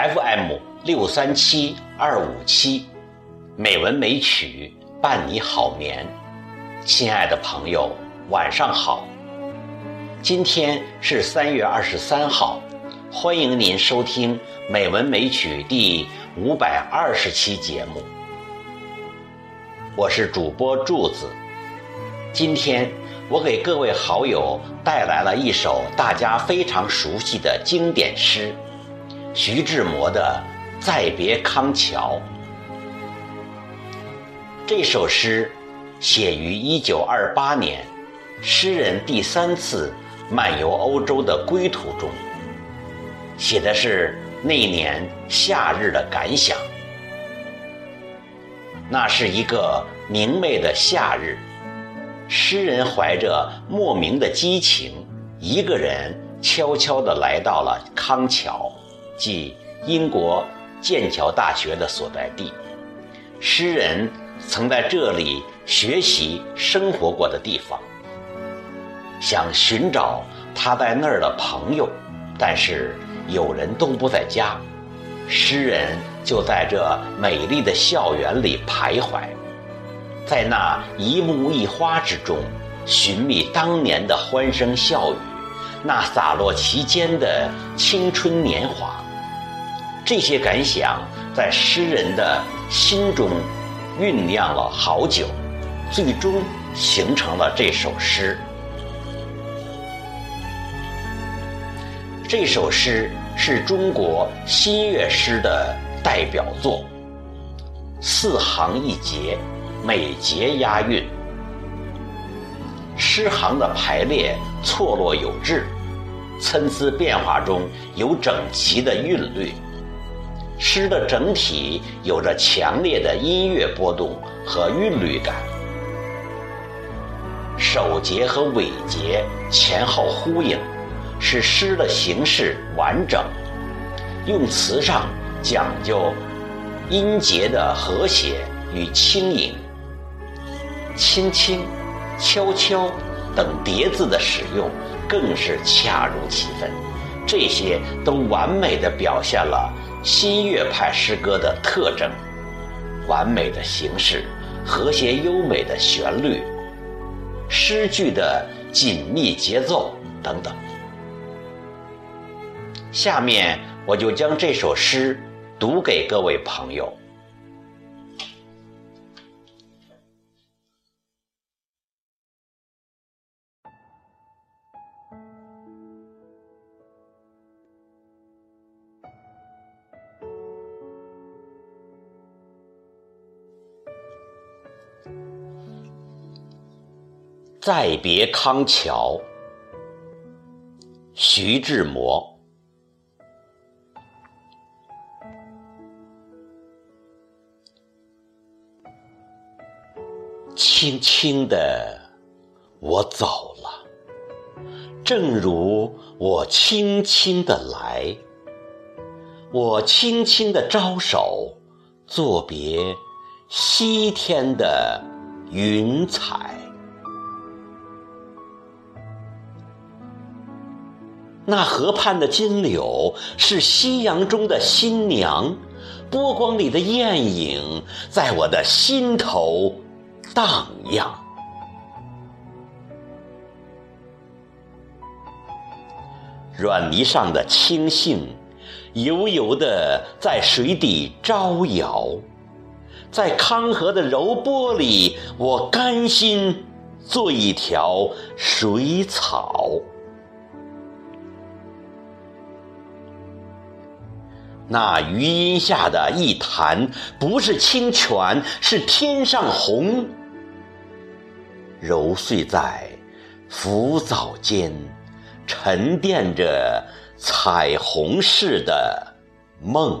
FM 六三七二五七，美文美曲伴你好眠。亲爱的朋友，晚上好。今天是三月二十三号，欢迎您收听《美文美曲》第五百二十期节目。我是主播柱子。今天我给各位好友带来了一首大家非常熟悉的经典诗。徐志摩的《再别康桥》这首诗写于一九二八年，诗人第三次漫游欧洲的归途中，写的是那年夏日的感想。那是一个明媚的夏日，诗人怀着莫名的激情，一个人悄悄地来到了康桥。即英国剑桥大学的所在地，诗人曾在这里学习生活过的地方，想寻找他在那儿的朋友，但是有人都不在家，诗人就在这美丽的校园里徘徊，在那一木一花之中寻觅当年的欢声笑语，那洒落其间的青春年华。这些感想在诗人的心中酝酿了好久，最终形成了这首诗。这首诗是中国新乐诗的代表作，四行一节，每节押韵，诗行的排列错落有致，参差变化中有整齐的韵律。诗的整体有着强烈的音乐波动和韵律感，首节和尾节前后呼应，使诗的形式完整。用词上讲究音节的和谐与轻盈，轻轻、悄悄等叠字的使用更是恰如其分，这些都完美的表现了。新月派诗歌的特征：完美的形式、和谐优美的旋律、诗句的紧密节奏等等。下面我就将这首诗读给各位朋友。再别康桥，徐志摩。轻轻的，我走了，正如我轻轻的来。我轻轻的招手，作别西天的云彩。那河畔的金柳是夕阳中的新娘，波光里的艳影在我的心头荡漾。软泥上的青荇，油油的在水底招摇，在康河的柔波里，我甘心做一条水草。那余荫下的一潭，不是清泉，是天上虹，揉碎在浮藻间，沉淀着彩虹似的梦。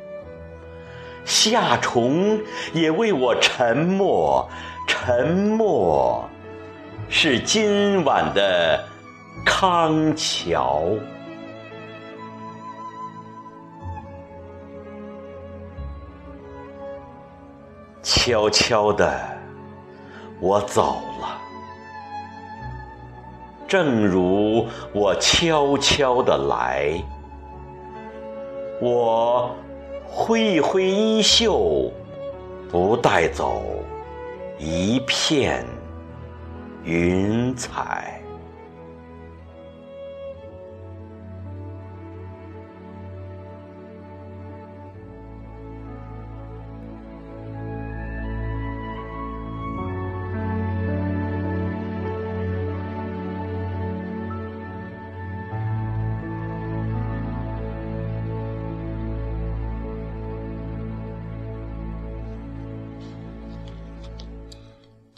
夏虫也为我沉默，沉默是今晚的康桥。悄悄的，我走了，正如我悄悄的来。我挥一挥衣袖，不带走一片云彩。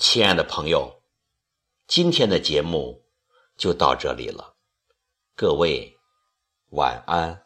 亲爱的朋友，今天的节目就到这里了，各位晚安。